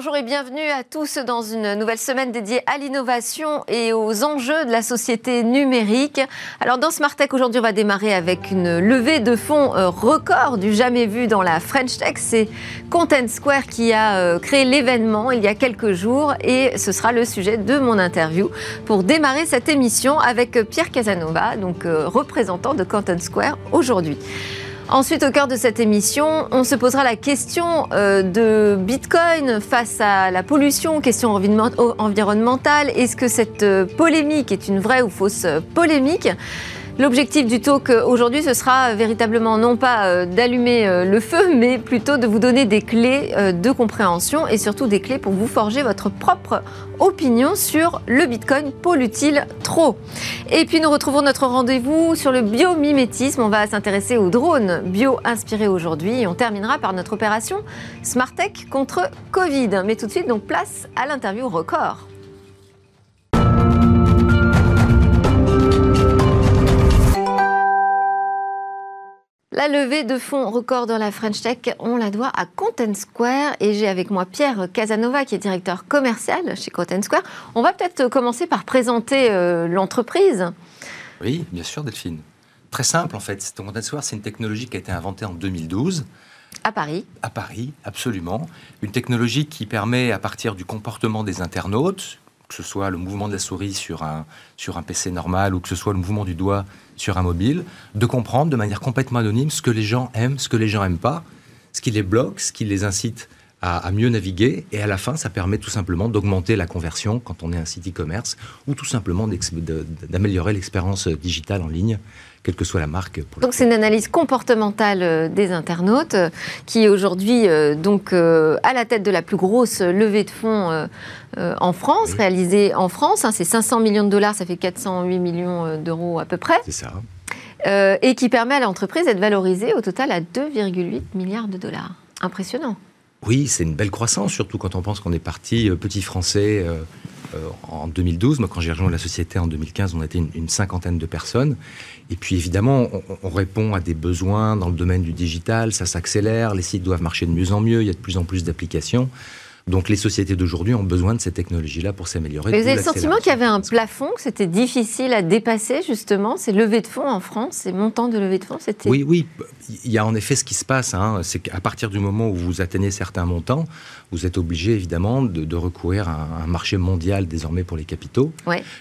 Bonjour et bienvenue à tous dans une nouvelle semaine dédiée à l'innovation et aux enjeux de la société numérique. Alors dans Smart Tech aujourd'hui on va démarrer avec une levée de fonds euh, record du jamais vu dans la French Tech. C'est Content Square qui a euh, créé l'événement il y a quelques jours et ce sera le sujet de mon interview pour démarrer cette émission avec Pierre Casanova, donc euh, représentant de Content Square aujourd'hui. Ensuite, au cœur de cette émission, on se posera la question euh, de Bitcoin face à la pollution, question environnementale. Est-ce que cette euh, polémique est une vraie ou fausse euh, polémique? L'objectif du talk aujourd'hui, ce sera véritablement non pas euh, d'allumer euh, le feu, mais plutôt de vous donner des clés euh, de compréhension et surtout des clés pour vous forger votre propre opinion sur le Bitcoin pollue-t-il trop? Et puis nous retrouvons notre rendez-vous sur le biomimétisme. On va s'intéresser aux drones bio inspirés aujourd'hui et on terminera par notre opération Smart Tech contre Covid. Mais tout de suite, donc place à l'interview record. La levée de fonds record dans la French Tech, on la doit à Content Square et j'ai avec moi Pierre Casanova qui est directeur commercial chez Content Square. On va peut-être commencer par présenter euh, l'entreprise. Oui, bien sûr Delphine. Très simple en fait. Content Square, c'est une technologie qui a été inventée en 2012. À Paris À Paris, absolument. Une technologie qui permet, à partir du comportement des internautes, que ce soit le mouvement de la souris sur un, sur un PC normal ou que ce soit le mouvement du doigt sur un mobile, de comprendre de manière complètement anonyme ce que les gens aiment, ce que les gens n'aiment pas, ce qui les bloque, ce qui les incite à, mieux naviguer. Et à la fin, ça permet tout simplement d'augmenter la conversion quand on est un site e-commerce ou tout simplement d'améliorer l'expérience digitale en ligne quelle que soit la marque. donc c'est une analyse comportementale euh, des internautes euh, qui est aujourd'hui euh, donc à la tête de la plus grosse levée de fonds en France, réalisée en France. Hein, c'est 500 millions de dollars, ça fait 408 millions d'euros à peu près. C'est ça. et qui permet à l'entreprise d'être valorisée au total à 2,8 milliards de dollars. Impressionnant. Oui, c'est une belle croissance, surtout quand on pense qu'on est parti euh, petit français euh, en 2012. Moi, quand j'ai rejoint la société en 2015, on était une, cinquantaine de personnes. Et puis, évidemment, on, répond à des besoins dans le domaine du digital, ça s'accélère, les sites doivent marcher de mieux en mieux, il y a de plus en plus d'applications. Donc les sociétés d'aujourd'hui ont besoin de ces technologies-là pour s'améliorer. Vous avez le sentiment qu'il y avait un plafond, que c'était difficile à dépasser justement ces levées de fonds en France, ces montants de levées de fonds c'était... Oui, oui, il y a en effet ce qui se passe, hein. c'est qu'à partir du moment où vous atteignez certains montants, vous êtes obligé évidemment de, recourir à un, marché mondial désormais pour les capitaux.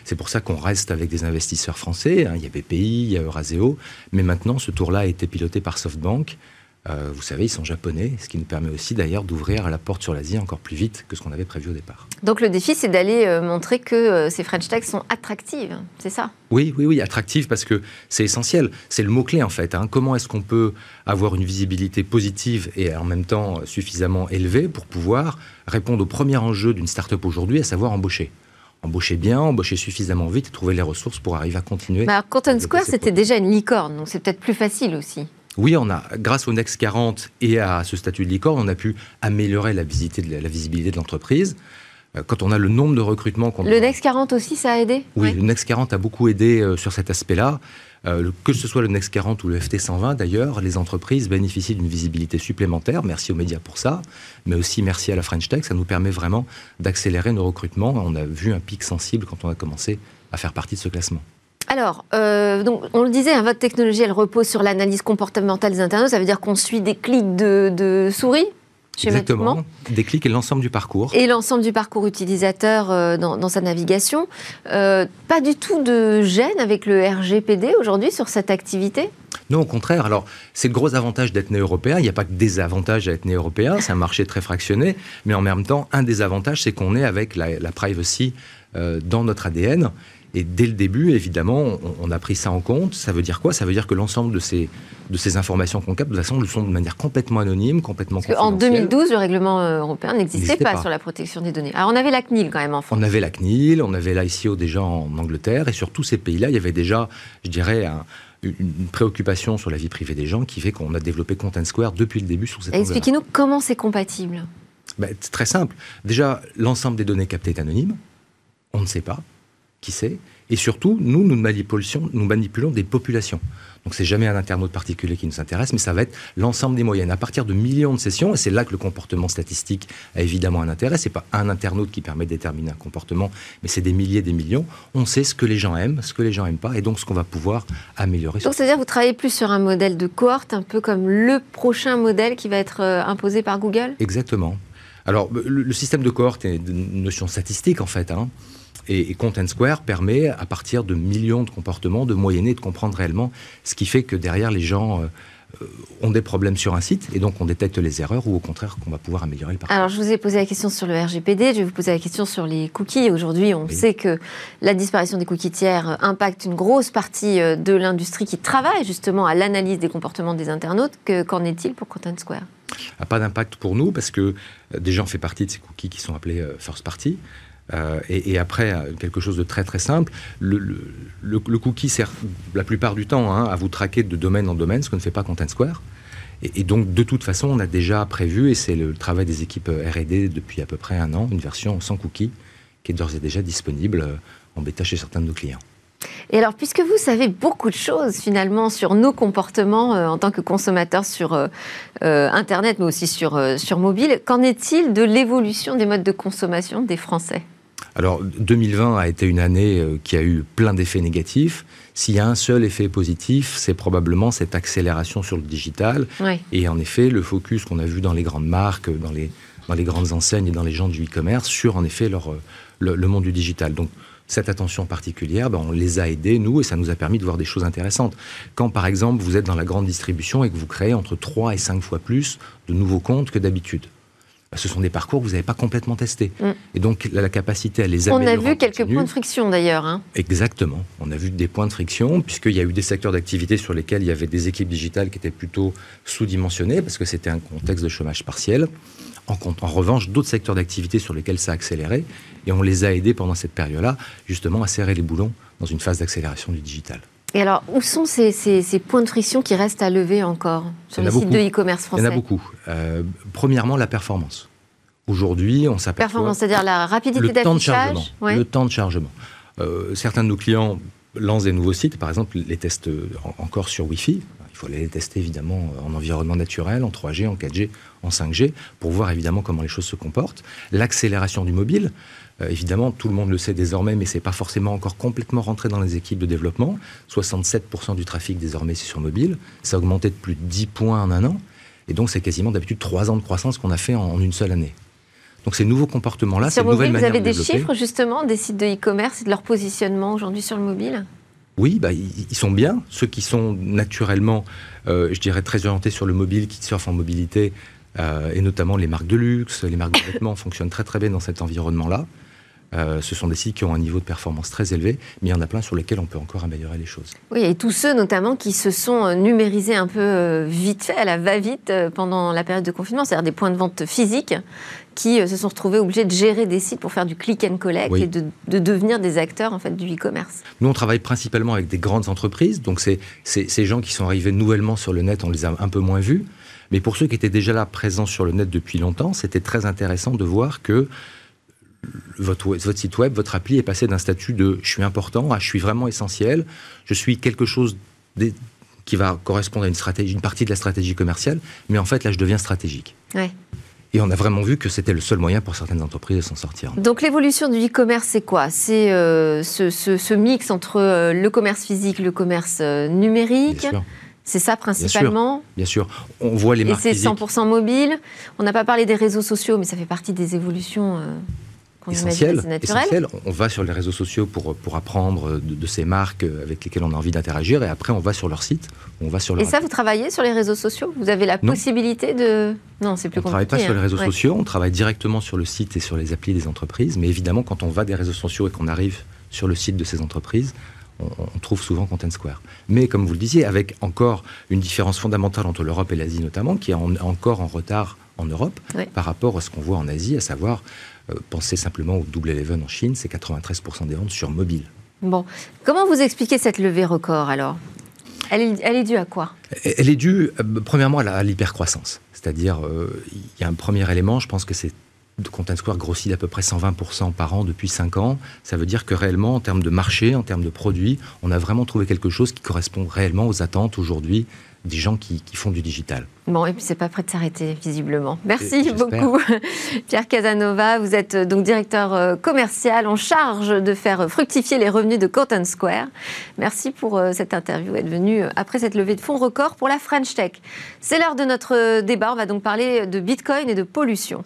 C'est pour ça qu'on reste avec des investisseurs français, hein. il y a BPI, il y a Euraseo, mais maintenant ce tour-là a été piloté par SoftBank. Euh, vous savez, ils sont japonais, ce qui nous permet aussi d'ailleurs d'ouvrir la porte sur l'Asie encore plus vite que ce qu'on avait prévu au départ. Donc le défi, c'est d'aller euh, montrer que euh, ces French Tech sont attractives, c'est ça? Oui, oui, oui, attractives parce que c'est essentiel. C'est le mot-clé en fait. Hein. Comment est-ce qu'on peut avoir une visibilité positive et en même temps suffisamment élevée pour pouvoir répondre au premier enjeu d'une start-up aujourd'hui, à savoir embaucher? Embaucher bien, embaucher suffisamment vite et trouver les ressources pour arriver à continuer. Mais alors, Square, c'était déjà une licorne, donc c'est peut-être plus facile aussi. Oui, on a, grâce au Next 40 et à ce statut de licorne, on a pu améliorer la, la visibilité de l'entreprise. Euh, quand on a le nombre de recrutements qu'on... Le Next 40 aussi, ça a aidé Oui, le Next 40 a beaucoup aidé euh, sur cet aspect-là. Euh, que ce soit le Next 40 ou le FT 120, d'ailleurs, les entreprises bénéficient d'une visibilité supplémentaire. Merci aux médias pour ça, mais aussi merci à la French Tech. Ça nous permet vraiment d'accélérer nos recrutements. On a vu un pic sensible quand on a commencé à faire partie de ce classement. Alors, euh, donc, on le disait, hein, votre technologie, elle repose sur l'analyse comportementale des internautes. Ça veut dire qu'on suit des clics de, souris Exactement. Des clics et l'ensemble du parcours. Et l'ensemble du parcours utilisateur euh, dans, sa navigation. Euh, pas du tout de gêne avec le RGPD aujourd'hui sur cette activité? Non, au contraire. Alors, c'est le gros avantage d'être né européen. Il n'y a pas que des avantages à être né européen. C'est un marché très fractionné. Mais en même temps, un des avantages, c'est qu'on est avec la, privacy dans notre ADN. Et dès le début, évidemment, on, a pris ça en compte. Ça veut dire quoi? Ça veut dire que l'ensemble de ces, de ces informations qu'on capte, de toute façon, sont de manière complètement anonyme, complètement Parce En 2012, le règlement euh, européen n'existait pas, sur la protection des données. Alors on avait la CNIL quand même en France. On avait la CNIL, on avait l'ICO déjà en Angleterre, et sur tous ces pays-là, il y avait déjà, je dirais, une préoccupation sur la vie privée des gens qui fait qu'on a développé Content Square depuis le début sur cette Expliquez-nous comment c'est compatible. Ben, c'est très simple. Déjà, l'ensemble des données captées est anonyme. On ne sait pas qui sait. Et surtout, nous, nous manipulons, nous manipulons des populations. Donc c'est jamais un internaute particulier qui nous intéresse, mais ça va être l'ensemble des moyennes. À partir de millions de sessions, et c'est là que le comportement statistique a évidemment un intérêt, c'est pas un internaute qui permet de déterminer un comportement, mais c'est des milliers, des millions. On sait ce que les gens aiment, ce que les gens aiment pas, et donc ce qu'on va pouvoir améliorer. Donc c'est-à-dire vous travaillez plus sur un modèle de cohorte, un peu comme le prochain modèle qui va être euh, imposé par Google? Exactement. Alors le, système de cohorte est une notion statistique en fait. Hein. Et, Content Square permet, à partir de millions de comportements, de moyenner et de comprendre réellement ce qui fait que derrière les gens euh, euh, ont des problèmes sur un site et donc on détecte les erreurs ou au contraire qu'on va pouvoir améliorer le parcours. Alors je vous ai posé la question sur le RGPD, je vais vous poser la question sur les cookies. Aujourd'hui, on sait que la disparition des cookies tiers impacte une grosse partie euh, de l'industrie qui travaille justement à l'analyse des comportements des internautes. Qu'en est-il pour Content Square? A pas d'impact pour nous parce que déjà on fait partie de ces cookies qui sont appelés first party. Euh, et, après, euh, quelque chose de très très simple, le, cookie sert la plupart du temps hein, à vous traquer de domaine en domaine, ce que ne fait pas Content Square. Et, donc, de toute façon, on a déjà prévu, et c'est le travail des équipes euh, RD depuis à peu près un an, une version sans cookie qui est d'ores et déjà disponible en bêta chez certains de nos clients. Et alors, puisque vous savez beaucoup de choses finalement sur nos comportements en tant que consommateurs sur Internet, mais aussi sur, sur mobile, qu'en est-il de l'évolution des modes de consommation des Français? Alors 2020 a été une année euh, qui a eu plein d'effets négatifs. S'il y a un seul effet positif, c'est probablement cette accélération sur le digital. Et en effet, le focus qu'on a vu dans les grandes marques, dans les, dans les grandes enseignes et dans les gens du e-commerce sur en effet leur, euh, le, monde du digital. Donc cette attention particulière, ben, on les a aidés, nous, et ça nous a permis de voir des choses intéressantes. Quand, par exemple, vous êtes dans la grande distribution et que vous créez entre 3 et 5 fois plus de nouveaux comptes que d'habitude. Bah, ce sont des parcours que vous n'avez pas complètement testés. Mm. Et donc, la, capacité à les améliorer. On a vu quelques points de friction d'ailleurs. Hein. Exactement. On a vu des points de friction, puisqu'il y a eu des secteurs d'activité sur lesquels il y avait des équipes digitales qui étaient plutôt sous-dimensionnées, parce que c'était un contexte de chômage partiel. En, en revanche, d'autres secteurs d'activité sur lesquels ça a accéléré, et on les a aidés pendant cette période-là, justement, à serrer les boulons dans une phase d'accélération du digital. Et alors, où sont ces, points de friction qui restent à lever encore sur les sites de e-commerce français Il y en a beaucoup. Euh, premièrement, la performance. Aujourd'hui, on s'aperçoit... Performance, c'est-à-dire la rapidité d'affichage Le temps de chargement. Euh, certains de nos clients lancent des nouveaux sites, par exemple, les testent encore sur Wi-Fi. Il faut les tester évidemment en environnement naturel, en 3G, en 4G, en 5G, pour voir évidemment comment les choses se comportent. L'accélération du mobile, euh, évidemment, tout le monde le sait désormais, mais c'est pas forcément encore complètement rentré dans les équipes de développement. 67% du trafic désormais c'est sur mobile. Ça a augmenté de plus de 10 points en un an. Et donc, c'est quasiment d'habitude 3 ans de croissance qu'on a fait en, une seule année. Donc ces nouveaux comportements-là, c'est nouvelle Vous avez des chiffres justement des sites de e-commerce et de leur positionnement aujourd'hui sur le mobile? Oui, bah, ils, sont bien. Ceux qui sont naturellement, euh, je dirais, très orientés sur le mobile, qui surfent en mobilité, euh, et notamment les marques de luxe, les marques de vêtements fonctionnent très très bien dans cet environnement-là. Euh, ce sont des sites qui ont un niveau de performance très élevé, mais il y en a plein sur lesquels on peut encore améliorer les choses. Oui, et tous ceux notamment qui se sont numérisés un peu vite fait, à la va-vite, pendant la période de confinement, c'est-à-dire des points de vente physiques qui se sont retrouvés obligés de gérer des sites pour faire du click and collect et de, devenir des acteurs en fait du e-commerce. Nous, on travaille principalement avec des grandes entreprises, donc c'est ces gens qui sont arrivés nouvellement sur le net, on les a un peu moins vus. Mais pour ceux qui étaient déjà là présents sur le net depuis longtemps, c'était très intéressant de voir que votre, votre, site web, votre appli est passé d'un statut de je suis important à je suis vraiment essentiel, je suis quelque chose qui va correspondre à une, stratégie, une partie de la stratégie commerciale, mais en fait là je deviens stratégique. Et on a vraiment vu que c'était le seul moyen pour certaines entreprises de s'en sortir. Donc l'évolution du e-commerce, c'est quoi? C'est euh, ce, mix entre euh, le commerce physique, le commerce euh, numérique c'est ça principalement? Bien sûr, On voit les marques Et c'est 100% mobile? On n'a pas parlé des réseaux sociaux, mais ça fait partie des évolutions essentiel, essentiel. On va sur les réseaux sociaux pour, pour apprendre de, ces marques avec lesquelles on a envie d'interagir et après on va sur leur site. On va sur leur et ça, vous travaillez sur les réseaux sociaux? Vous avez la possibilité de... Non, c'est plus compliqué. On ne travaille pas sur les hein. réseaux sociaux, on travaille directement sur le site et sur les applis des entreprises. Mais évidemment, quand on va des réseaux sociaux et qu'on arrive sur le site de ces entreprises, on, trouve souvent Content Square. Mais comme vous le disiez, avec encore une différence fondamentale entre l'Europe et l'Asie notamment, qui est encore en retard en Europe par rapport à ce qu'on voit en Asie, à savoir pensez simplement au Double Eleven en Chine, c'est 93% des ventes sur mobile. Bon, comment vous expliquez cette levée record alors? Elle est, due à quoi? Elle est due, euh, premièrement, à l'hypercroissance. C'est-à-dire, euh, il y a un premier élément, je pense que c'est Content Square grossit d'à peu près 120% par an depuis 5 ans. Ça veut dire que réellement, en termes de marché, en termes de produits, on a vraiment trouvé quelque chose qui correspond réellement aux attentes aujourd'hui des gens qui, font du digital. Bon, et puis c'est pas prêt de s'arrêter, visiblement. Merci beaucoup, Pierre Casanova. Vous êtes euh, donc directeur euh, commercial en charge de faire fructifier les revenus de Content Square. Merci pour euh, cette interview, être venu après cette levée de fonds record pour la French Tech. C'est l'heure de notre débat. On va donc parler de Bitcoin et de pollution.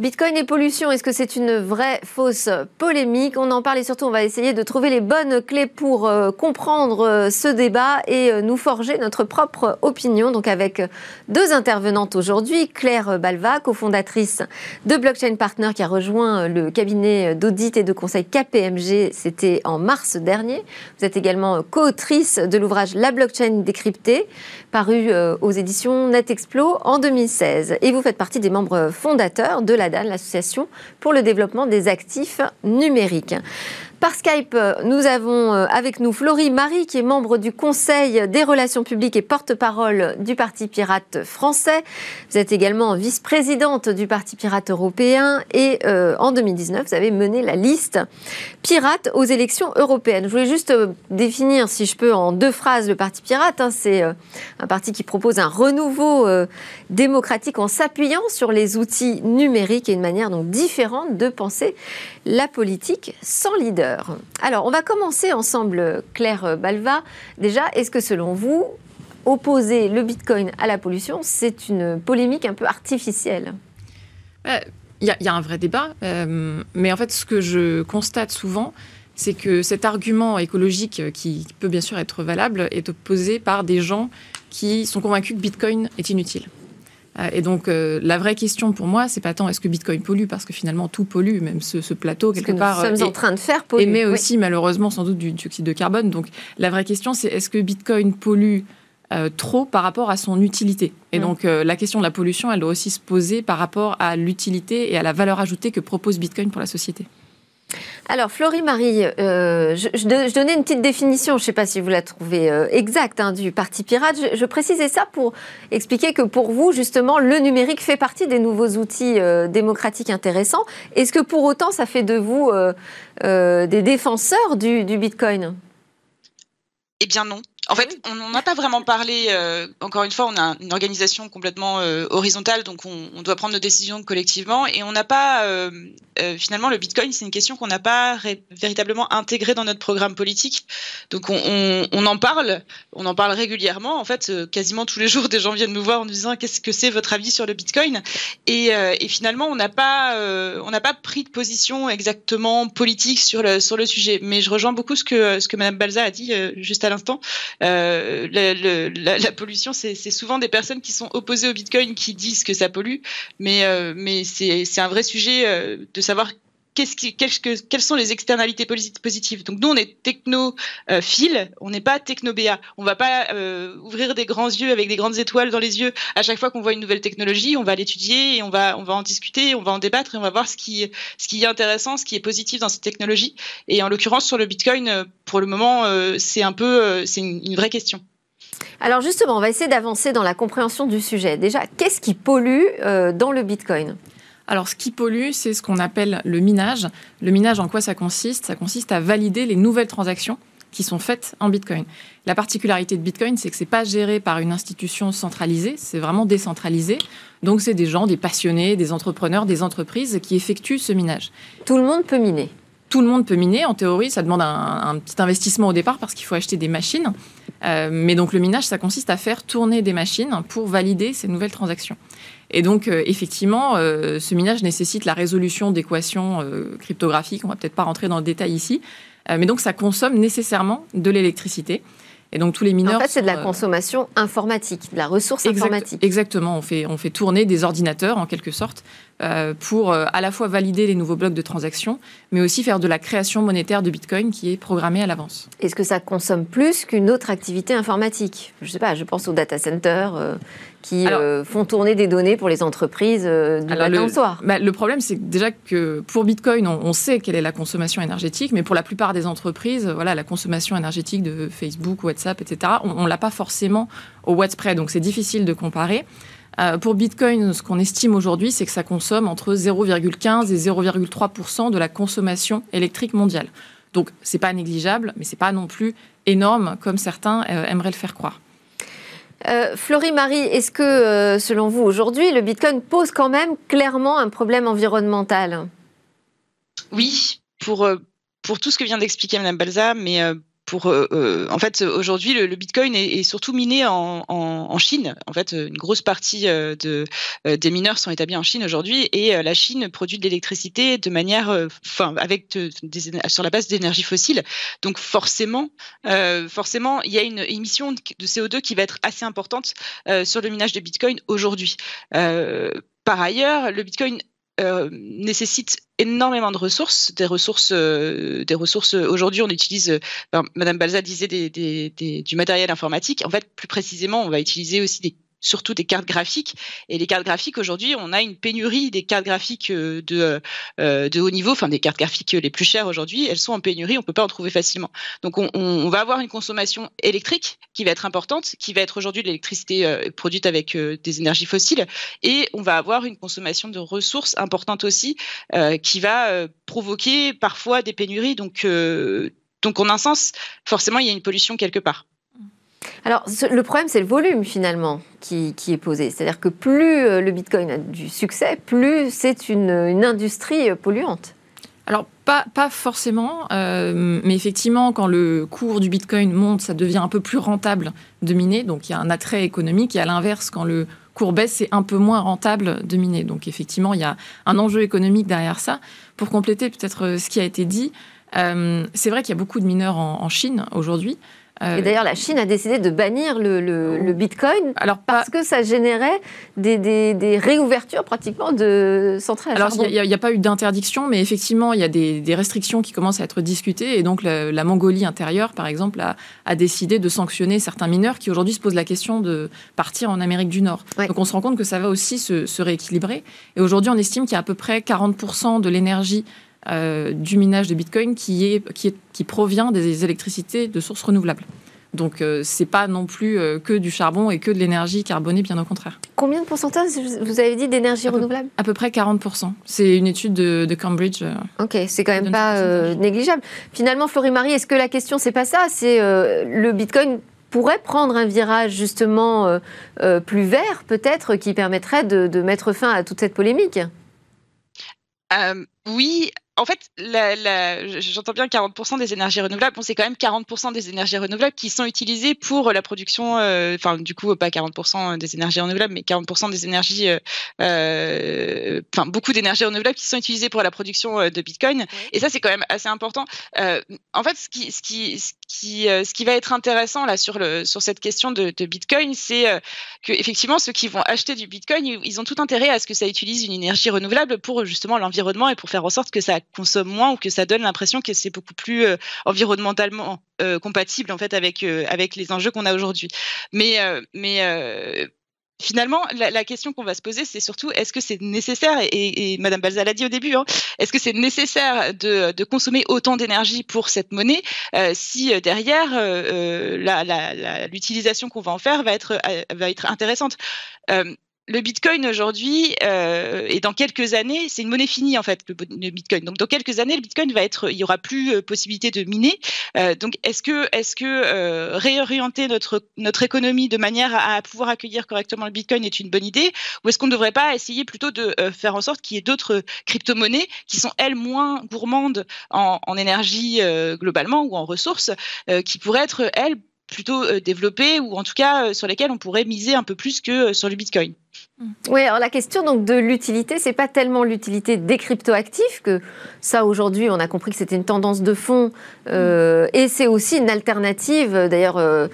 Bitcoin et pollution, est-ce que c'est une vraie fausse polémique? On en parle et surtout on va essayer de trouver les bonnes clés pour euh, comprendre euh, ce débat et euh, nous forger notre propre opinion. Donc avec deux intervenantes aujourd'hui, Claire Balva, cofondatrice de Blockchain Partner qui a rejoint le cabinet d'audit et de conseil KPMG, c'était en mars dernier. Vous êtes également co-autrice de l'ouvrage La blockchain décryptée, paru aux éditions NetExplo en 2016. Et vous faites partie des membres fondateurs de la l'association pour le développement des actifs numériques. Par Skype, nous avons euh, avec nous Florie Marie, qui est membre du Conseil des relations publiques et porte-parole du Parti pirate français. Vous êtes également vice-présidente du Parti pirate européen et euh, en 2019, vous avez mené la liste pirate aux élections européennes. Je voulais juste euh, définir, si je peux, en deux phrases le Parti pirate. Hein. C'est un parti qui propose un renouveau démocratique en s'appuyant sur les outils numériques et une manière donc différente de penser la politique sans leader. Alors, on va commencer ensemble, Claire Balva. Déjà, est-ce que selon vous, opposer le Bitcoin à la pollution, c'est une polémique un peu artificielle? Euh, Il y, a un vrai débat, euh, mais en fait, ce que je constate souvent, c'est que cet argument écologique, qui peut bien sûr être valable, est opposé par des gens qui sont convaincus que Bitcoin est inutile. Euh, et donc, euh, la vraie question pour moi, c'est pas tant est-ce que Bitcoin pollue, parce que finalement tout pollue, même ce, plateau quelque que part. Nous sommes en train de faire polluer. Émet aussi malheureusement sans doute du dioxyde de carbone. Donc, la vraie question, c'est est-ce que Bitcoin pollue euh, trop par rapport à son utilité? Et mm. donc la question de la pollution, elle doit aussi se poser par rapport à l'utilité et à la valeur ajoutée que propose Bitcoin pour la société. Alors, Florie-Marie, euh, je, donnais une petite définition, je ne sais pas si vous la trouvez euh, exacte, hein, du Parti Pirate. Je, précisais ça pour expliquer que pour vous, justement, le numérique fait partie des nouveaux outils euh, démocratiques intéressants. Est-ce que pour autant, ça fait de vous des défenseurs du Bitcoin? Eh bien non. En fait, on n'en a pas vraiment parlé. Euh, encore une fois, on a une organisation complètement euh, horizontale, donc on, doit prendre nos décisions collectivement. Et on n'a pas, euh, finalement, le Bitcoin, c'est une question qu'on n'a pas véritablement intégrée dans notre programme politique. Donc on, en parle, on en parle régulièrement. En fait, quasiment tous les jours, des gens viennent nous voir en nous disant qu'est-ce que c'est votre avis sur le Bitcoin? Et, finalement, on n'a pas, on n'a pas pris de position exactement politique sur le sur le sujet. Mais je rejoins beaucoup ce que ce que Madame Balza a dit juste à l'instant. Euh, la, pollution, c'est souvent des personnes qui sont opposées au Bitcoin qui disent que ça pollue, mais, euh, mais c'est un vrai sujet euh, de savoir Quelles, sont les externalités positives Donc nous, on est technophile, on n'est pas technobéa. On va pas ouvrir des grands yeux avec des grandes étoiles dans les yeux à chaque fois qu'on voit une nouvelle technologie. On va l'étudier et on va, on va en discuter, on va en débattre et on va voir ce qui, ce qui est intéressant, ce qui est positif dans cette technologie. Et en l'occurrence, sur le Bitcoin, pour le moment, euh, c'est un peu, euh, c'est une, vraie question. Alors justement, on va essayer d'avancer dans la compréhension du sujet. Déjà, qu'est-ce qui pollue euh, dans le Bitcoin? Alors, ce qui pollue, c'est ce qu'on appelle le minage. Le minage, en quoi ça consiste? Ça consiste à valider les nouvelles transactions qui sont faites en Bitcoin. La particularité de Bitcoin, c'est que c'est pas géré par une institution centralisée, c'est vraiment décentralisé. Donc, c'est des gens, des passionnés, des entrepreneurs, des entreprises qui effectuent ce minage. Tout le monde peut miner tout le monde peut miner. En théorie, ça demande un, petit investissement au départ parce qu'il faut acheter des machines. Euh, mais donc le minage, ça consiste à faire tourner des machines pour valider ces nouvelles transactions. Et donc euh, effectivement, euh, ce minage nécessite la résolution d'équations cryptographiques. On va peut-être pas rentrer dans le détail ici, mais donc ça consomme nécessairement de l'électricité. Et donc tous les mineurs. En fait, c'est de la consommation informatique, de la ressource informatique. Exactement. On fait, on fait tourner des ordinateurs en quelque sorte pour à la fois valider les nouveaux blocs de transactions, mais aussi faire de la création monétaire de Bitcoin qui est programmée à l'avance. Est-ce que ça consomme plus qu'une autre activité informatique? Je ne sais pas, je pense aux data centers qui euh, font tourner des données pour les entreprises euh, du matin au soir. Bah, le problème, c'est déjà que pour Bitcoin, on, sait quelle est la consommation énergétique, mais pour la plupart des entreprises, voilà, la consommation énergétique de Facebook, WhatsApp, etc., on ne l'a pas forcément au près, donc c'est difficile de comparer. Euh, pour Bitcoin, ce qu'on estime aujourd'hui, c'est que ça consomme entre 0,15 et 0,3% de la consommation électrique mondiale. Donc, c'est pas négligeable, mais c'est pas non plus énorme comme certains aimeraient le faire croire. Euh, Florie-Marie, est-ce que, euh, selon vous, aujourd'hui, le Bitcoin pose quand même clairement un problème environnemental? Oui, pour, euh, pour tout ce que vient d'expliquer Mme Balza, mais euh, euh, en fait, aujourd'hui, le, Bitcoin est, surtout miné en, Chine. En fait, une grosse partie euh, de, des mineurs sont établis en Chine aujourd'hui, et la Chine produit de l'électricité de manière, enfin, avec sur la base d'énergie fossile. Donc, forcément, forcément, il y a une émission de CO2 qui va être assez importante sur le minage de Bitcoin aujourd'hui. par ailleurs, le Bitcoin euh, nécessite énormément de ressources, des ressources, euh, des ressources. Aujourd'hui, on utilise, euh, Madame Balza disait du matériel informatique. En fait, plus précisément, on va utiliser aussi des surtout des cartes graphiques. Et les cartes graphiques, aujourd'hui, on a une pénurie des cartes graphiques euh, de, euh, de haut niveau, enfin des cartes graphiques les plus chères aujourd'hui, elles sont en pénurie, on ne peut pas en trouver facilement. Donc on, va avoir une consommation électrique qui va être importante, qui va être aujourd'hui de l'électricité euh, produite avec des énergies fossiles, et on va avoir une consommation de ressources importante aussi, qui va provoquer parfois des pénuries. Donc, donc en un sens, forcément, il y a une pollution quelque part. Alors, le problème, c'est le volume finalement qui, est posé. C'est-à-dire que plus euh, le Bitcoin a du succès, plus c'est une, industrie polluante. Alors, pas, pas forcément, euh, mais effectivement, quand le cours du Bitcoin monte, ça devient un peu plus rentable de miner. Donc, il y a un attrait économique. Et à l'inverse, quand le cours baisse, c'est un peu moins rentable de miner. Donc, effectivement, il y a un enjeu économique derrière ça. Pour compléter peut-être euh, ce qui a été dit, c'est vrai qu'il y a beaucoup de mineurs en Chine aujourd'hui. Euh, et d'ailleurs, la Chine a décidé de bannir le, Bitcoin alors, parce que ça générait des, réouvertures pratiquement de centrales. Alors, il n'y a, pas eu d'interdiction, mais effectivement, il y a des, restrictions qui commencent à être discutées. Et donc, la, Mongolie intérieure, par exemple, a, décidé de sanctionner certains mineurs qui aujourd'hui se posent la question de partir en Amérique du Nord. Donc, on se rend compte que ça va aussi se, se rééquilibrer. Et aujourd'hui, on estime qu'il y a à peu près 40% de l'énergie euh, du minage de Bitcoin qui, est, qui, est, qui provient des électricités de sources renouvelables. Donc euh, c'est pas non plus euh, que du charbon et que de l'énergie carbonée, bien au contraire. Combien de pourcentage vous avez dit d'énergie renouvelable À peu près 40%. C'est une étude de, Cambridge. ok, c'est quand même pas négligeable. Finalement, Florie-Marie, est-ce que la question c'est pas ça? C'est le Bitcoin pourrait prendre un virage justement plus vert, peut-être, qui permettrait de, de, mettre fin à toute cette polémique? Oui, en fait, j'entends bien 40% des énergies renouvelables. Bon, c'est quand même 40% des énergies renouvelables qui sont utilisées pour la production, euh, enfin, du coup, pas 40% des énergies renouvelables, mais 40% des énergies, euh, euh, enfin, beaucoup d'énergies renouvelables qui sont utilisées pour la production de Bitcoin. Et ça, c'est quand même assez important. en fait, ce qui, ce qui, ce qui, ce qui va être intéressant là sur le, sur cette question de, Bitcoin, c'est que effectivement, ceux qui vont acheter du Bitcoin, ils ont tout intérêt à ce que ça utilise une énergie renouvelable pour justement l'environnement et pour faire en sorte que ça consomme moins ou que ça donne l'impression que c'est beaucoup plus euh, environnementalement euh, compatible en fait avec euh, avec les enjeux qu'on a aujourd'hui. Mais mais finalement, la, question qu'on va se poser, c'est surtout est-ce que c'est nécessaire, et, et, Madame Balza l'a dit au début, hein, est-ce que c'est nécessaire de, de, consommer autant d'énergie pour cette monnaie si derrière l'utilisation qu'on va en faire va être, va être intéressante? Le Bitcoin aujourd'hui euh, et dans quelques années, c'est une monnaie finie en fait le, Bitcoin. Donc dans quelques années, le Bitcoin va être, il y aura plus euh, possibilité de miner. Euh, donc est-ce que est-ce que réorienter notre notre économie de manière à, pouvoir accueillir correctement le Bitcoin est une bonne idée? Ou est-ce qu'on ne devrait pas essayer plutôt de faire en sorte qu'il y ait d'autres crypto-monnaies qui sont elles moins gourmandes en, en énergie globalement ou en ressources, qui pourraient être elles plutôt développées ou en tout cas sur lesquelles on pourrait miser un peu plus que sur le Bitcoin. Oui, alors la question donc de l'utilité, c'est pas tellement l'utilité des cryptoactifs que ça aujourd'hui, on a compris que c'était une tendance de fond euh, et c'est aussi une alternative. D'ailleurs, euh,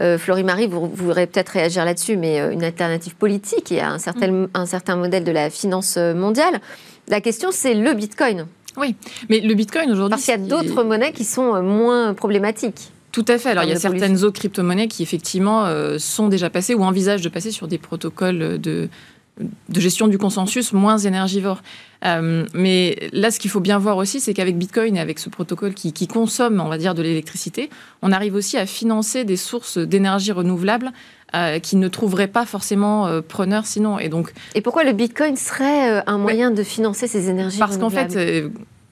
euh Florie Marie, vous, vous pourrez peut-être réagir là-dessus, mais euh, une alternative politique et un certain, mm. un certain modèle de la finance mondiale. La question, c'est le Bitcoin. Oui, mais le Bitcoin aujourd'hui. Parce qu'il y a d'autres monnaies qui sont moins problématiques. Tout à fait. Alors, il y a certaines autres crypto-monnaies qui, effectivement, euh, sont déjà passées ou envisagent de passer sur des protocoles de, de gestion du consensus moins énergivores. Euh, mais là, ce qu'il faut bien voir aussi, c'est qu'avec Bitcoin et avec ce protocole qui, consomme, on va dire, de l'électricité, on arrive aussi à financer des sources d'énergie renouvelable euh, qui ne trouveraient pas forcément preneurs sinon. Et donc. Et pourquoi le Bitcoin serait un moyen de financer ces énergies Parce qu'en fait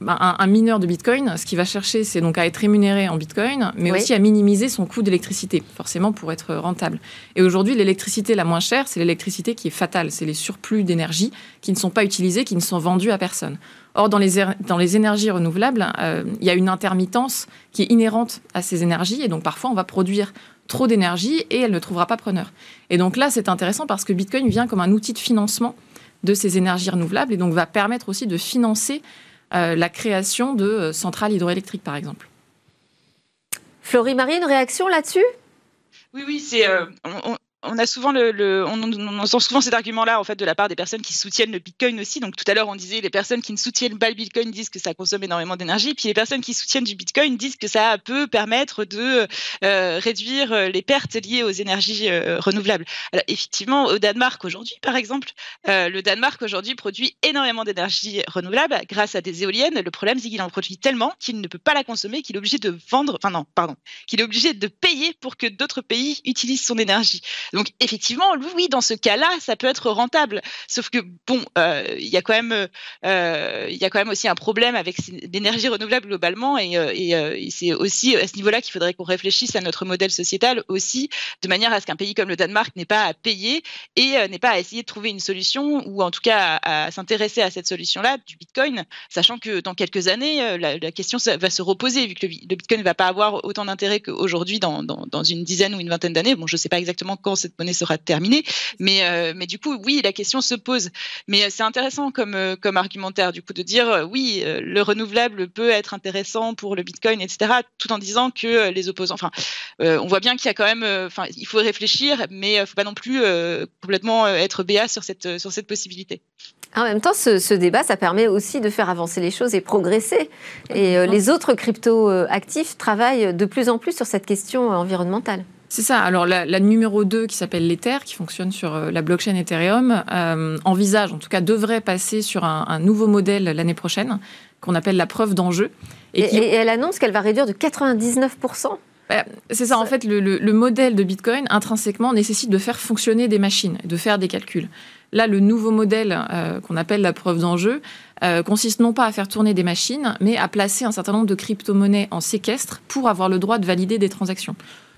bah, un, mineur de Bitcoin, ce qu'il va chercher, c'est donc à être rémunéré en Bitcoin, mais aussi à minimiser son coût d'électricité, forcément pour être rentable. Et aujourd'hui, l'électricité la moins chère, c'est l'électricité qui est fatale. C'est les surplus d'énergie qui ne sont pas utilisés, qui ne sont vendus à personne. Or, dans les, er, dans les énergies renouvelables, euh, il y a une intermittence qui est inhérente à ces énergies, et donc parfois on va produire trop d'énergie et elle ne trouvera pas preneur. Et donc là, c'est intéressant parce que Bitcoin vient comme un outil de financement de ces énergies renouvelables et donc va permettre aussi de financer euh, la création de euh, centrales hydroélectriques, par exemple. Florie Marie, une réaction là-dessus? Oui, oui, c'est. Euh, on souvent souvent cet argument-là en de la part des personnes qui soutiennent le Bitcoin aussi. Donc tout à l'heure on disait les personnes qui ne soutiennent pas le Bitcoin disent que ça consomme énormément d'énergie, puis les personnes qui soutiennent du Bitcoin disent que ça peut permettre de euh, réduire euh, les pertes liées aux énergies euh, renouvelables. Effectivement au Danemark aujourd'hui par exemple, le Danemark aujourd'hui produit énormément d'énergie renouvelable grâce à des éoliennes. Le problème c'est qu'il en produit tellement qu'il ne peut pas la consommer, qu'il est obligé de vendre, enfin non pardon, qu'il est obligé de payer pour que d'autres pays utilisent son énergie. Donc effectivement, oui, dans ce cas-là, ça peut être rentable. Sauf que bon, euh, il y a quand même, euh, il y a quand même aussi un problème avec l'énergie renouvelable globalement, et, euh, et, c'est aussi à ce niveau-là qu'il faudrait qu'on réfléchisse à notre modèle sociétal aussi, de manière à ce qu'un pays comme le Danemark n'ait pas à payer et n'ait pas à essayer de trouver une solution, ou en tout cas à, s'intéresser à cette solution-là du Bitcoin, sachant que dans quelques années, la, question va se reposer vu que le, Bitcoin ne va pas avoir autant d'intérêt qu'aujourd'hui dans, dans, une dizaine ou une vingtaine d'années. Bon, je ne sais pas exactement quand cette monnaie sera terminée. Mais, euh, mais du coup, oui, la question se pose. Mais euh, c'est intéressant comme, euh, comme argumentaire, du coup, de dire oui, le renouvelable peut être intéressant pour le Bitcoin, etc., tout en disant que les opposants. Enfin, on voit bien qu'il y a quand même. Enfin, il faut réfléchir, mais il ne faut pas non plus complètement être béat sur cette, sur cette possibilité. En même temps, ce, ce, débat, ça permet aussi de faire avancer les choses et progresser. Et les autres crypto-actifs travaillent de plus en plus sur cette question environnementale. C'est ça. Alors la, numéro 2 qui s'appelle l'Ether, qui fonctionne sur euh, la blockchain Ethereum, euh, envisage, en tout cas devrait passer sur un, nouveau modèle l'année prochaine, qu'on appelle la preuve d'enjeu. Et, elle annonce qu'elle va réduire de 99% bah, c'est ça, en fait, le, modèle de Bitcoin, intrinsèquement, nécessite de faire fonctionner des machines, de faire des calculs. Là, le nouveau modèle euh, qu'on appelle la preuve d'enjeu consiste non pas à faire tourner des machines, mais à placer un certain nombre de crypto-monnaies en séquestre pour avoir le droit de valider des transactions.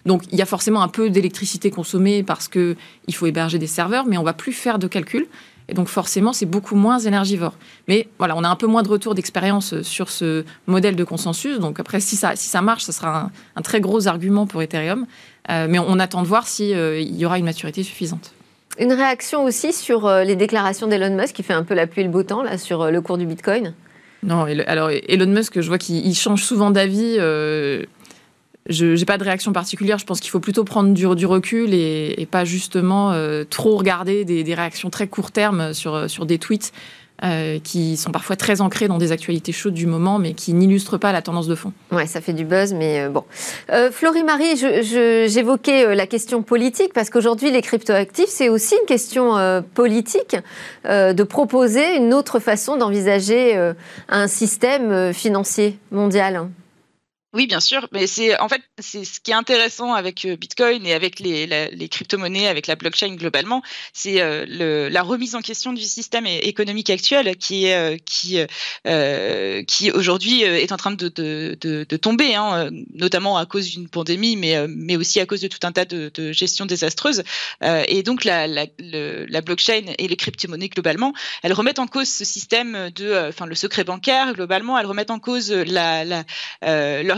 Donc il y a forcément un peu d'électricité consommée parce qu'il faut héberger des serveurs, mais on va plus faire de calcul. Et donc forcément, c'est beaucoup moins énergivore. Mais voilà, on a un peu moins de retour d'expérience sur ce modèle de consensus. Donc après, si ça, si ça marche, ce sera un, très gros argument pour Ethereum. Euh, mais on, attend de voir s'il euh, y aura une maturité suffisante. Une réaction aussi sur euh, les déclarations d'Elon Musk qui fait un peu la pluie et le beau temps là, sur le cours du Bitcoin? Non, alors Elon Musk, je vois qu'il change souvent d'avis je n'ai pas de réaction particulière. Je pense qu'il faut plutôt prendre du, recul et, pas justement euh, trop regarder des, réactions très court terme sur, sur des tweets euh, qui sont parfois très ancrés dans des actualités chaudes du moment, mais qui n'illustrent pas la tendance de fond. Ouais, ça fait du buzz, mais euh, bon. Florie Marie, j'évoquais la question politique parce qu'aujourd'hui, les cryptoactifs, c'est aussi une question politique de proposer une autre façon d'envisager un système financier mondial. Oui, bien sûr, mais c'est en fait c'est ce qui est intéressant avec euh, Bitcoin et avec les, les crypto-monnaies, avec la blockchain globalement, c'est euh, la remise en question du système économique actuel qui est euh, qui euh, qui aujourd'hui est en train de, de, de, tomber, hein, notamment à cause d'une pandémie, mais mais aussi à cause de tout un tas de, de gestion désastreuse. et donc la, la, la blockchain et les crypto-monnaies globalement, elles remettent en cause ce système de, enfin le secret bancaire globalement, elles remettent en cause la, la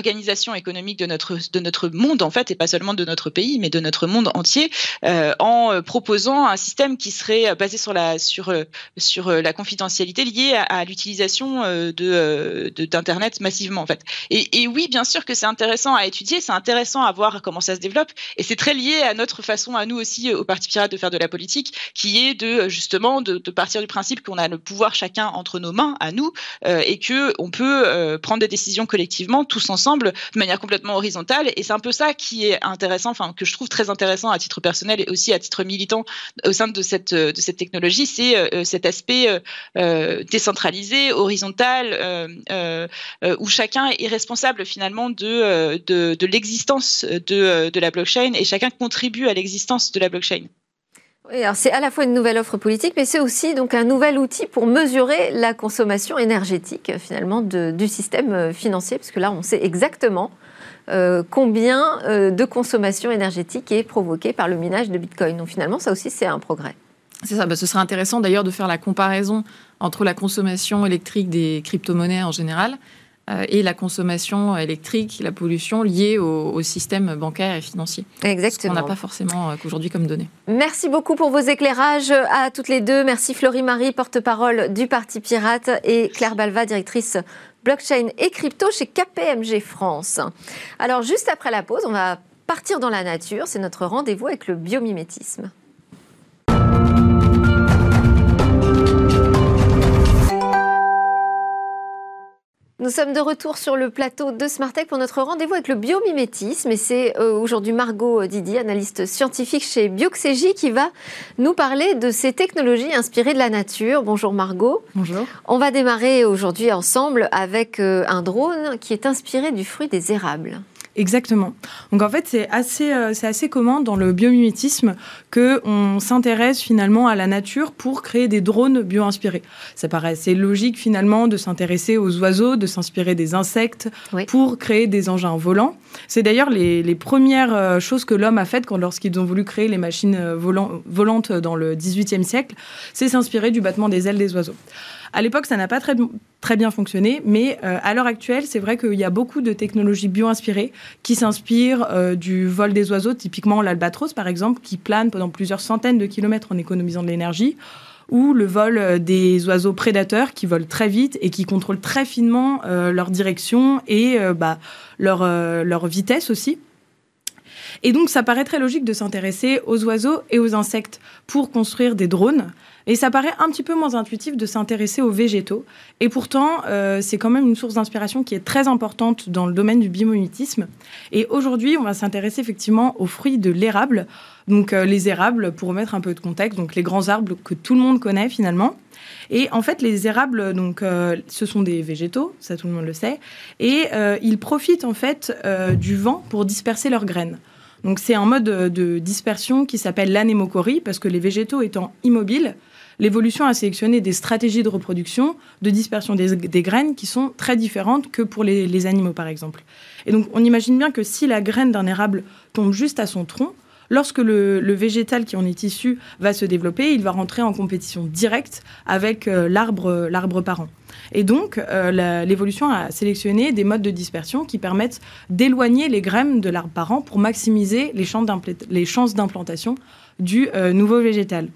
l'organisation économique de notre, de notre monde, en fait, et pas seulement de notre pays, mais de notre monde entier, en proposant un système qui serait basé sur la, sur, sur la confidentialité liée à, l'utilisation de, d'Internet massivement, en fait. Et, oui, bien sûr que c'est intéressant à étudier, c'est intéressant à voir comment ça se développe, et c'est très lié à notre façon, à nous aussi, au Parti Pirate, de faire de la politique, qui est de justement de, partir du principe qu'on a le pouvoir chacun entre nos mains, à nous, euh, et que on peut euh, prendre des décisions collectivement, tous ensemble, de manière complètement horizontale. Et c'est un peu ça qui est intéressant, enfin que je trouve très intéressant à titre personnel et aussi à titre militant au sein de cette de cette technologie, c'est euh, cet aspect décentralisé, horizontal, où chacun est responsable finalement de de, de l'existence de, de la blockchain et chacun contribue à l'existence de la blockchain. Alors c'est à la fois une nouvelle offre politique, mais c'est aussi donc un nouvel outil pour mesurer la consommation énergétique finalement du système euh, financier, parce que là on sait exactement euh, combien euh, de consommation énergétique est provoquée par le minage de Bitcoin. Donc finalement ça aussi c'est un progrès. C'est ça, bah, ce serait intéressant d'ailleurs de faire la comparaison entre la consommation électrique des crypto-monnaies en général et la consommation électrique, la pollution liée au, système bancaire et financier. Exactement. On n'a pas forcément euh, qu'aujourd'hui comme données. Merci beaucoup pour vos éclairages à toutes les deux. Merci Florie-Marie, porte-parole du Parti Pirate, et Claire Balva, directrice blockchain et crypto chez KPMG France. Alors juste après la pause, on va partir dans la nature. C'est notre rendez-vous avec le biomimétisme. Nous sommes de retour sur le plateau de Smartech pour notre rendez-vous avec le biomimétisme. Et c'est euh, aujourd'hui Margot Didi, analyste scientifique chez Bioxégie, qui va nous parler de ces technologies inspirées de la nature. Bonjour Margot. Bonjour. On va démarrer aujourd'hui ensemble avec euh, un drone qui est inspiré du fruit des érables. Exactement. Donc en fait, c'est assez, euh, c'est assez commun dans le biomimétisme que on s'intéresse finalement à la nature pour créer des drones bio-inspirés. Ça paraît assez logique finalement de s'intéresser aux oiseaux, de s'inspirer des insectes pour créer des engins volants. C'est d'ailleurs les, les, premières euh, choses que l'homme a faites quand lorsqu'ils ont voulu créer les machines euh, volantes dans le XVIIIe siècle, c'est s'inspirer du battement des ailes des oiseaux. À l'époque, ça n'a pas très, bien fonctionné, mais euh, à l'heure actuelle, c'est vrai qu'il y a beaucoup de technologies bio-inspirées qui s'inspirent euh, du vol des oiseaux, typiquement l'albatros par exemple, qui plane pendant plusieurs centaines de kilomètres en économisant de l'énergie ou le vol euh, des oiseaux prédateurs qui volent très vite et qui contrôlent très finement leur direction et bah, leur vitesse aussi. Et donc, ça paraît très logique de s'intéresser aux oiseaux et aux insectes pour construire des drones. Et ça paraît un petit peu moins intuitif de s'intéresser aux végétaux. Et pourtant, euh, c'est quand même une source d'inspiration qui est très importante dans le domaine du biomimétisme. Et aujourd'hui, on va s'intéresser effectivement aux fruits de l'érable. Donc euh, les érables, pour remettre un peu de contexte, donc les grands arbres que tout le monde connaît finalement. Et en fait, les érables, donc, euh, ce sont des végétaux, ça tout le monde le sait, et ils profitent en fait du vent pour disperser leurs graines. Donc c'est un mode de dispersion qui s'appelle l'anémochorie, parce que les végétaux étant immobiles, l'évolution a sélectionné des stratégies de reproduction, de dispersion des, graines qui sont très différentes que pour les, animaux, par exemple. Et donc, on imagine bien que si la graine d'un érable tombe juste à son tronc, lorsque le, végétal qui en est issu va se développer, il va rentrer en compétition directe avec euh, l'arbre, parent. Et donc, euh, l'évolution a sélectionné des modes de dispersion qui permettent d'éloigner les graines de l'arbre parent pour maximiser les, chances d'implantation du euh, nouveau végétal.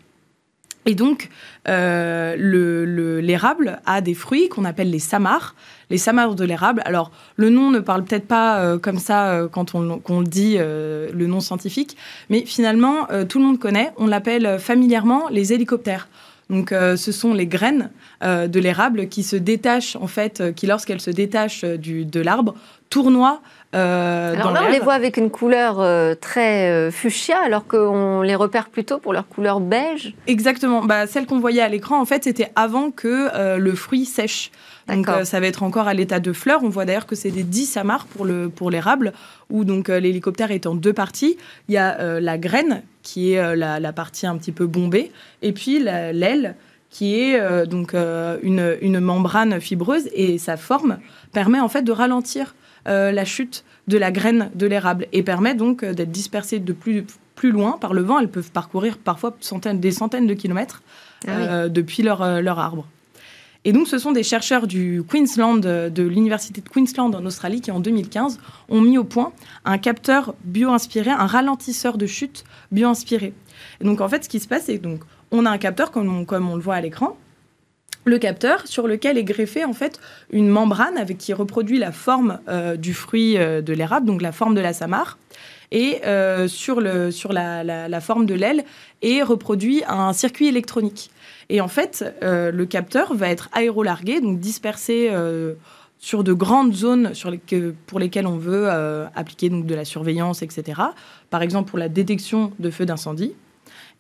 Et donc, euh, l'érable a des fruits qu'on appelle les samars, les samars de l'érable. Alors, le nom ne parle peut-être pas euh, comme ça euh, quand on, dit, le nom scientifique, mais finalement, tout le monde connaît. On l'appelle familièrement les hélicoptères. Donc, ce sont les graines de l'érable qui se détachent, en fait, qui, lorsqu'elles se détachent du, de l'arbre, tournoient euh, alors là, on les voit avec une couleur euh, très euh, fuchsia, alors qu'on les repère plutôt pour leur couleur beige. Exactement. Bah, celle qu'on voyait à l'écran, en fait, c'était avant que le fruit sèche. Donc ça va être encore à l'état de fleur. On voit d'ailleurs que c'est des 10 samars pour le pour l'érable, où donc l'hélicoptère est en deux parties. Il y a la graine qui est la, la, partie un petit peu bombée, et puis l'aile qui est donc une, une membrane fibreuse et sa forme permet en fait de ralentir euh, la chute de la graine de l'érable et permet donc euh, d'être dispersée de plus, plus loin par le vent. Elles peuvent parcourir parfois centaines, des centaines de kilomètres ah euh, depuis leur, leur arbre. Et donc, ce sont des chercheurs du Queensland, de l'université de Queensland en Australie, qui en 2015 ont mis au point un capteur bio-inspiré, un ralentisseur de chute bio-inspiré. Et donc, en fait, ce qui se passe, c'est donc on a un capteur comme on, comme on le voit à l'écran, le capteur sur lequel est greffée en fait une membrane avec qui reproduit la forme euh, du fruit euh, de l'érable, donc la forme de la samare, et euh, sur, la, forme de l'aile et reproduit un circuit électronique. Et en fait, le capteur va être aérolargué, donc dispersé sur de grandes zones pour lesquelles on veut appliquer donc de la surveillance, etc. Par exemple pour la détection de feux d'incendie.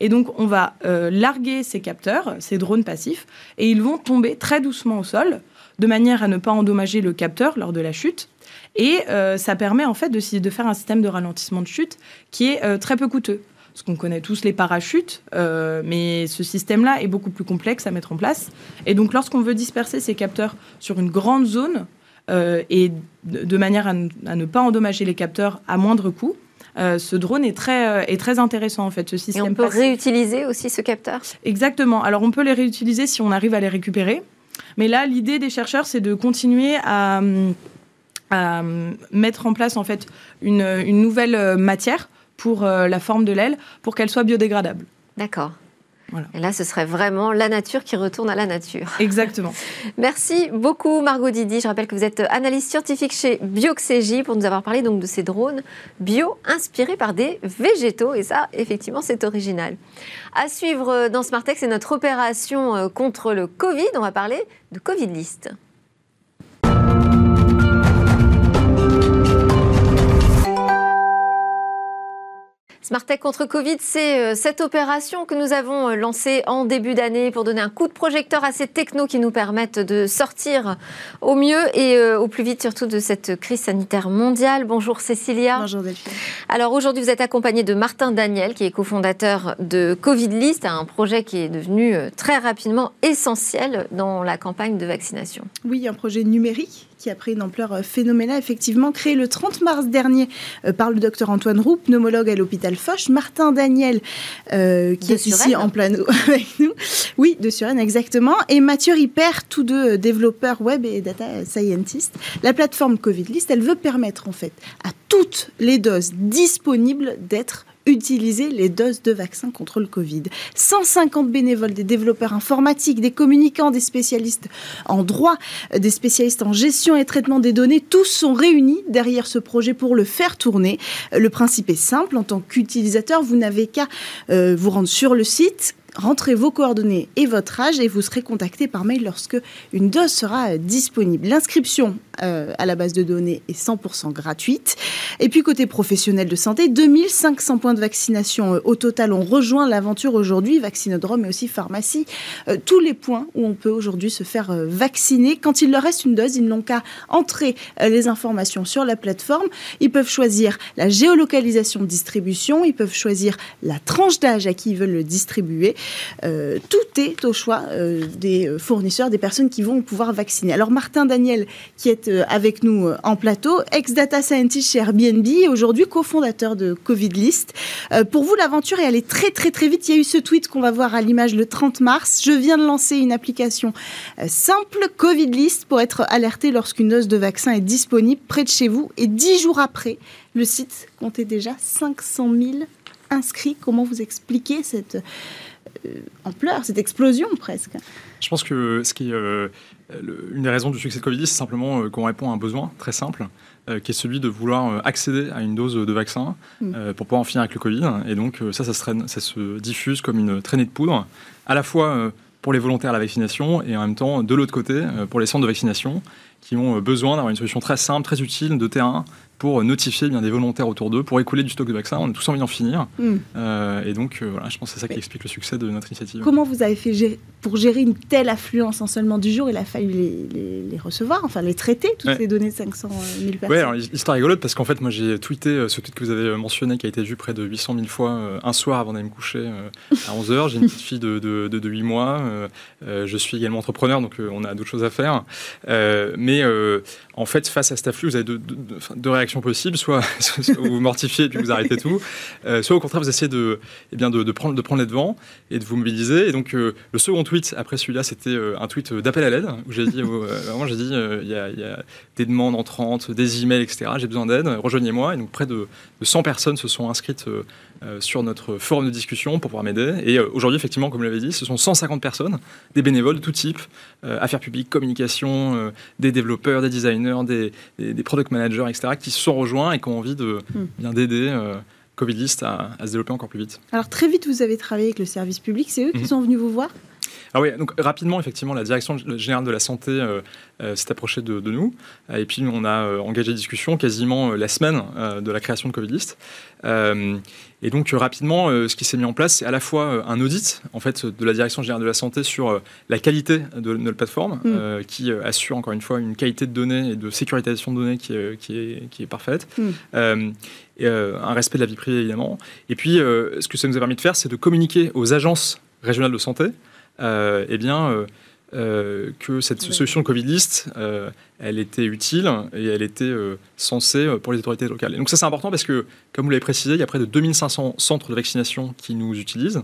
Et donc, on va euh, larguer ces capteurs, ces drones passifs, et ils vont tomber très doucement au sol, de manière à ne pas endommager le capteur lors de la chute. Et euh, ça permet en fait de, faire un système de ralentissement de chute qui est euh, très peu coûteux. Parce qu'on connaît tous les parachutes, mais ce système-là est beaucoup plus complexe à mettre en place. Et donc, lorsqu'on veut disperser ces capteurs sur une grande zone, et de, manière à, ne pas endommager les capteurs à moindre coût, euh, ce drone est très, euh, est très intéressant en fait, ce système. Et on peut réutiliser aussi ce capteur? Exactement. Alors on peut les réutiliser si on arrive à les récupérer. Mais là, l'idée des chercheurs, c'est de continuer à, mettre en place en fait une, une nouvelle matière pour euh, la forme de l'aile pour qu'elle soit biodégradable. D'accord. Et là, ce serait vraiment la nature qui retourne à la nature. Exactement. Merci beaucoup, Margot Didi. Je rappelle que vous êtes analyste scientifique chez Bioxégie pour nous avoir parlé donc de ces drones bio inspirés par des végétaux. Et ça, effectivement, c'est original. À suivre dans Smartex, c'est notre opération euh, contre le Covid. On va parler de Covid List. Smartech contre Covid, c'est euh, cette opération que nous avons euh, lancée en début d'année pour donner un coup de projecteur à ces technos qui nous permettent de sortir au mieux et euh, au plus vite surtout de cette crise sanitaire mondiale. Bonjour Cécilia. Bonjour Delphine. Alors aujourd'hui vous êtes accompagnée de Martin Daniel qui est cofondateur de Covid List, un projet qui est devenu très rapidement essentiel dans la campagne de vaccination. Oui, un projet numérique qui a pris une ampleur euh, phénoménale, effectivement, créé le 30 mars dernier euh, par le docteur Antoine Roux, pneumologue à l'hôpital Foch, Martin Daniel, euh, qui est ici en plein avec nous. Oui, de Suresnes, exactement. Et Mathieu Ripper, tous deux développeurs web et data scientists. La plateforme Covid List, elle veut permettre, en fait, à toutes les doses disponibles d'être utiliser les doses de vaccins contre le Covid. 150 bénévoles, des développeurs informatiques, des communicants, des spécialistes en droit, des spécialistes en gestion et traitement des données, tous sont réunis derrière ce projet pour le faire tourner. Le principe est simple, en tant qu'utilisateur, vous n'avez qu'à euh, vous rendre sur le site, rentrez vos coordonnées et votre âge et vous serez contacté par mail lorsque une dose sera euh, disponible. L'inscription euh, à la base de données est 100% gratuite. Et puis côté professionnel de santé, 2500 points de vaccination euh, au total ont rejoint l'aventure aujourd'hui, vaccinodrome mais aussi pharmacie, tous les points où on peut aujourd'hui se faire vacciner. Quand il leur reste une dose, ils n'ont qu'à entrer les informations sur la plateforme. Ils peuvent choisir la géolocalisation de distribution, ils peuvent choisir la tranche d'âge à qui ils veulent le distribuer. Euh, tout est au choix euh, des fournisseurs, des personnes qui vont pouvoir vacciner. Alors Martin Daniel, qui est euh, avec nous en plateau, ex-data scientist chez Airbnb, aujourd'hui cofondateur de Covid List. pour vous, l'aventure est allée très très très vite. Il y a eu ce tweet qu'on va voir à l'image le 30 mars. Je viens de lancer une application simple, Covid List, pour être alerté lorsqu'une dose de vaccin est disponible près de chez vous. Et dix jours après, le site comptait déjà 500 000 inscrits. Comment vous expliquez cette euh, ampleur, cette explosion presque? Je pense que ce qui euh, une des raisons du succès de Covid, c'est simplement euh, qu'on répond à un besoin très simple, qui est celui de vouloir accéder à une dose de vaccin mm. pour pouvoir en finir avec le Covid. Et donc ça, ça se, ça se diffuse comme une traînée de poudre, à la fois pour les volontaires à la vaccination et en même temps, de l'autre côté, pour les centres de vaccination qui ont besoin d'avoir une solution très simple, très utile, de terrain, pour notifier bien des volontaires autour d'eux, pour écouler du stock de vaccins. On a tous envie d'en finir. Hmm. Euh, et donc, euh, voilà, je pense que c'est ça qui explique le succès de notre initiative. Comment vous avez fait pour gérer une telle affluence en seulement du jour Il a fallu les, recevoir, enfin les traiter, toutes ces données de 500 000 personnes. Oui, alors l'histoire rigolote parce qu'en fait, moi j'ai tweeté euh, ce tweet que vous avez mentionné qui a été vu près de 800 000 fois un soir avant d'aller me coucher à 11 h J'ai une petite fille de, de, 8 mois. je suis également entrepreneur, donc on a d'autres choses à faire. mais mais en fait, face à cet afflux, vous avez deux, réactions possibles. Soit, vous vous mortifiez et puis vous arrêtez tout, soit au contraire, vous essayez de, eh bien, de, prendre, de prendre les devants et de vous mobiliser. Et donc, le second tweet, après celui-là, c'était un tweet d'appel à l'aide, où j'ai dit, j'ai dit, il y, a des demandes entrantes, des emails, etc. J'ai besoin d'aide, rejoignez-moi. Et donc, près de, 100 personnes se sont inscrites sur notre forum de discussion pour pouvoir m'aider. Et aujourd'hui, effectivement, comme vous l'avez dit, ce sont 150 personnes, des bénévoles de tout type, affaires publiques, communication, des développeurs, des designers, des, des, product managers, etc., qui se sont rejoints et qui ont envie de, hmm. bien d'aider euh, Covidlist à, à, se développer encore plus vite. Alors très vite, vous avez travaillé avec le service public. C'est eux qui mhm. sont venus vous voir? Ah oui, donc rapidement, effectivement, la direction générale de la santé euh, euh, s'est approchée de, nous. Et puis, on a engagé des discussions quasiment la semaine de la création de Covidlist. Et donc euh, rapidement, euh, ce qui s'est mis en place, c'est à la fois euh, un audit en fait de la direction générale de la santé sur la qualité de notre plateforme, mm. qui assure encore une fois une qualité de données et de sécurisation de données qui, qui, est, qui est, parfaite. Mm. et, un respect de la vie privée évidemment. Et puis, ce que ça nous a permis de faire, c'est de communiquer aux agences régionales de santé, eh bien euh, que cette solution Covid List, euh, elle était utile et elle était euh, censée pour les autorités locales. Et donc ça c'est important parce que, comme vous l'avez précisé, il y a près de 2500 centres de vaccination qui nous utilisent.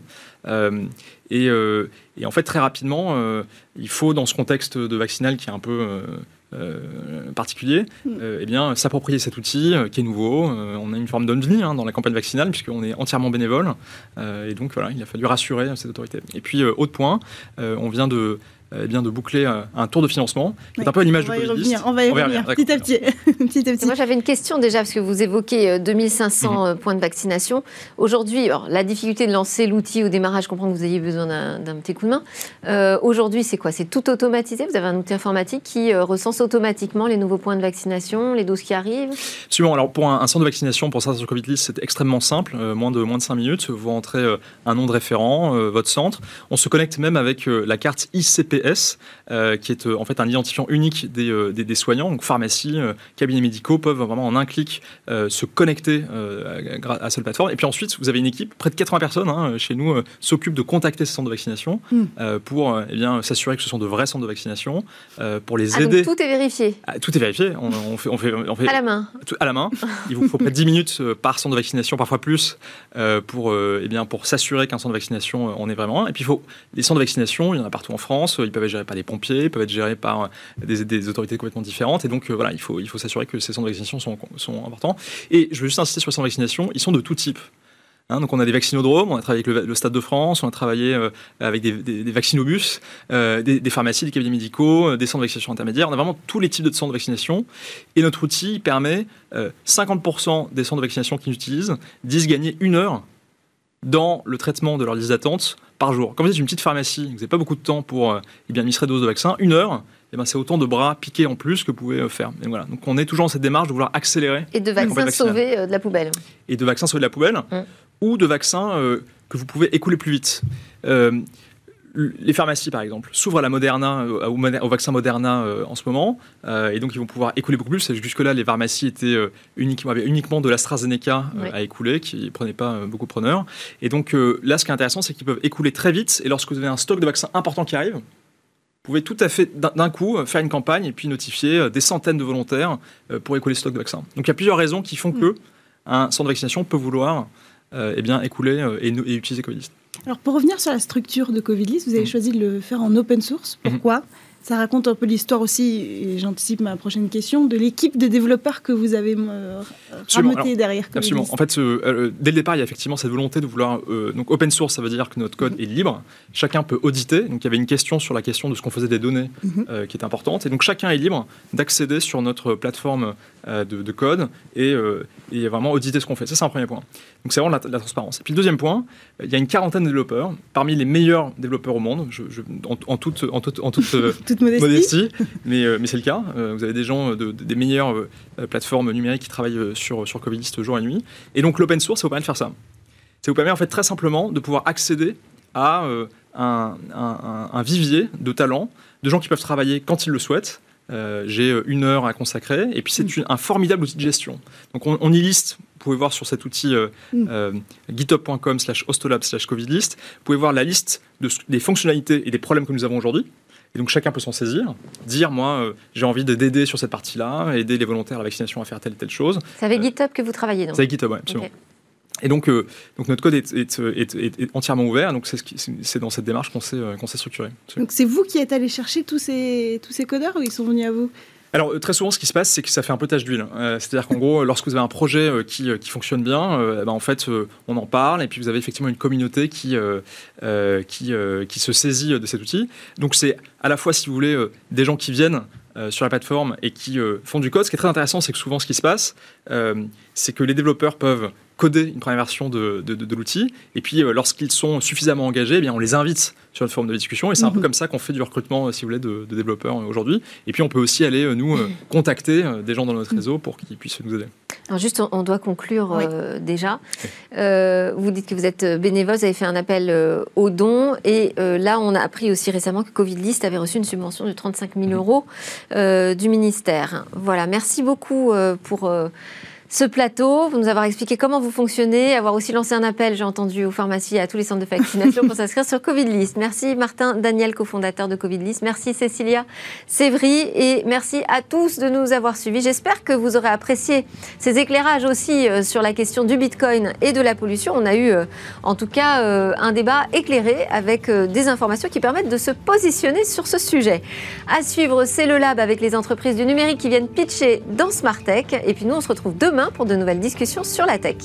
Et, et, en fait, très rapidement, il faut, dans ce contexte de vaccinal qui est un peu... particulier, mm. eh bien, s'approprier cet outil qui est nouveau. on a une forme d'ovni hein, dans la campagne vaccinale puisqu'on est entièrement bénévole. et donc voilà, il a fallu rassurer cette autorité. Et puis, autre point, on vient de eh bien, de boucler un tour de financement, qui est un peu à l'image de Covid. On va y revenir, petit, à petit. petit, à petit. Moi, j'avais une question déjà, parce que vous évoquez 2500 mhm. euh, points de vaccination. Aujourd'hui, la difficulté de lancer l'outil au démarrage, je comprends que vous ayez besoin d'un petit coup de main. Euh, aujourd'hui, c'est quoi? C'est tout automatisé? Vous avez un outil informatique qui euh, recense automatiquement les nouveaux points de vaccination, les doses qui arrivent? Absolument. Alors, pour un, centre de vaccination, pour ça sur Covid List, c'est extrêmement simple. moins, de, moins de 5 minutes. Vous rentrez un nom de référent, votre centre. On se connecte même avec la carte Euh, qui est euh, en fait un identifiant unique des, euh, des, soignants. Donc pharmacie, cabinets médicaux peuvent vraiment en un clic se connecter à cette plateforme. Et puis ensuite, vous avez une équipe, près de 80 personnes hein, chez nous, s'occupent de contacter ces centres de vaccination hmm. pour eh bien s'assurer que ce sont de vrais centres de vaccination, pour les ah, aider. tout est vérifié. Ah, tout est vérifié. On, fait, on, fait, on, fait, à la main. à la main. Il vous faut près de 10 minutes par centre de vaccination, parfois plus, pour eh bien pour s'assurer qu'un centre de vaccination on est vraiment un. Et puis il faut les centres de vaccination, il y en a partout en France. Ils peuvent être gérés par des pompiers, peuvent être gérés par des, des autorités complètement différentes. Et donc, euh, voilà, il faut, s'assurer que ces centres de vaccination sont, importants. Et je veux juste insister sur les centres de vaccination, ils sont de tout type. Hein, donc on a des vaccinodromes, on a travaillé avec le, Stade de France, on a travaillé euh, avec des, vaccinobus, euh, des, pharmacies, des cabinets médicaux, des centres de vaccination intermédiaires. On a vraiment tous les types de centres de vaccination. Et notre outil permet 50% des centres de vaccination qu'ils utilisent disent gagner une heure dans le traitement de leur liste d'attente par jour. Quand vous êtes une petite pharmacie, vous n'avez pas beaucoup de temps pour euh, eh bien, administrer des doses de vaccin, une heure, eh c'est autant de bras piqués en plus que vous pouvez euh, faire. Et voilà. Donc on est toujours dans cette démarche de vouloir accélérer. Et de vaccins sauvés euh, de la poubelle. Et de vaccins sauvés de la poubelle, mmh. ou de vaccins que vous pouvez écouler plus vite les pharmacies, par exemple, s'ouvrent à la Moderna, euh, au, vaccin Moderna euh, en ce moment, euh, et donc ils vont pouvoir écouler beaucoup plus. Jusque-là, les pharmacies étaient uniquement, avaient uniquement de l'AstraZeneca à écouler, qui ne prenaient pas beaucoup de preneurs. Et donc là, ce qui est intéressant, c'est qu'ils peuvent écouler très vite, et lorsque vous avez un stock de vaccins important qui arrive, vous pouvez tout à fait d'un coup faire une campagne et puis notifier des centaines de volontaires pour écouler ce stock de vaccins. Donc il y a plusieurs raisons qui font mm. que un centre de vaccination peut vouloir eh bien, écouler et, et utiliser Covidist. Alors pour revenir sur la structure de Covidlist, vous avez mm. choisi de le faire en open source. Pourquoi? Ça raconte un peu l'histoire aussi, et j'anticipe ma prochaine question, de l'équipe de développeurs que vous avez euh, rameté derrière. Absolument. En fait, euh, dès le départ, il y a effectivement cette volonté de vouloir. Euh, donc, open source, ça veut dire que notre code est libre. Chacun peut auditer. Donc, il y avait une question sur la question de ce qu'on faisait des données mm-hmm. qui est importante. Et donc, chacun est libre d'accéder sur notre plateforme de, code et, et, vraiment auditer ce qu'on fait. Ça, c'est un premier point. Donc, c'est vraiment la, transparence. Et puis, le deuxième point, il y a une quarantaine de développeurs, parmi les meilleurs développeurs au monde, je, en, toute, en, toute, en toute modestie. mais, euh, mais c'est le cas. Euh, vous avez des gens de, des meilleures euh, plateformes numériques qui travaillent sur, sur Covidist jour et nuit. Et donc l'open source, ça vous permet de faire ça. Ça vous permet en fait très simplement de pouvoir accéder à un, un, vivier de talents, de gens qui peuvent travailler quand ils le souhaitent, j'ai une heure à consacrer, et puis c'est mm. un formidable outil de gestion. Donc on, y liste, vous pouvez voir sur cet outil mm. github.com slash hostolab slash covidlist, vous pouvez voir la liste de, des fonctionnalités et des problèmes que nous avons aujourd'hui, Et donc chacun peut s'en saisir, dire moi j'ai envie d'aider sur cette partie-là, aider les volontaires à la vaccination à faire telle telle chose. C'est avec GitHub que vous travaillez donc C'est avec GitHub, oui, absolument. Et donc, donc notre code est, est, entièrement ouvert, donc c'est dans cette démarche qu'on s'est structuré. Donc c'est vous qui êtes allé chercher tous ces, tous ces codeurs ou ils sont venus à vous? Alors très souvent, ce qui se passe, c'est que ça fait un peu tache d'huile. Euh, c'est-à-dire qu'en gros, lorsque vous avez un projet euh, qui, qui, fonctionne bien, eh ben, en fait, on en parle et puis vous avez effectivement une communauté qui, qui, qui se saisit de cet outil. Donc c'est à la fois, si vous voulez, des gens qui viennent sur la plateforme et qui font du code. Ce qui est très intéressant, c'est que souvent, ce qui se passe, c'est que les développeurs peuvent coder une première version de, de, l'outil. Et puis, euh, lorsqu'ils sont suffisamment engagés, eh bien, on les invite sur une forme de discussion. Et c'est un peu mhm. comme ça qu'on fait du recrutement, euh, si vous voulez, de, développeurs euh, aujourd'hui. Et puis, on peut aussi aller, nous, contacter des gens dans notre réseau pour qu'ils puissent nous aider. Alors juste, on doit conclure déjà. vous dites que vous êtes bénévole, vous avez fait un appel aux dons. Et là, on a appris aussi récemment que Covid List avait reçu une subvention de 35 000 mhm. euros du ministère. Voilà, merci beaucoup pour ce plateau, vous nous avoir expliqué comment vous fonctionnez, avoir aussi lancé un appel, j'ai entendu, aux pharmacies et à tous les centres de vaccination pour s'inscrire sur Covid List. Merci Martin Daniel, cofondateur de Covid List. Merci Cécilia Sévry et merci à tous de nous avoir suivis. J'espère que vous aurez apprécié ces éclairages aussi euh, sur la question du Bitcoin et de la pollution. On a eu euh, en tout cas euh, un débat éclairé avec des informations qui permettent de se positionner sur ce sujet. À suivre, c'est le lab avec les entreprises du numérique qui viennent pitcher dans Smart Tech. Et puis nous, on se retrouve pour de nouvelles discussions sur la tech.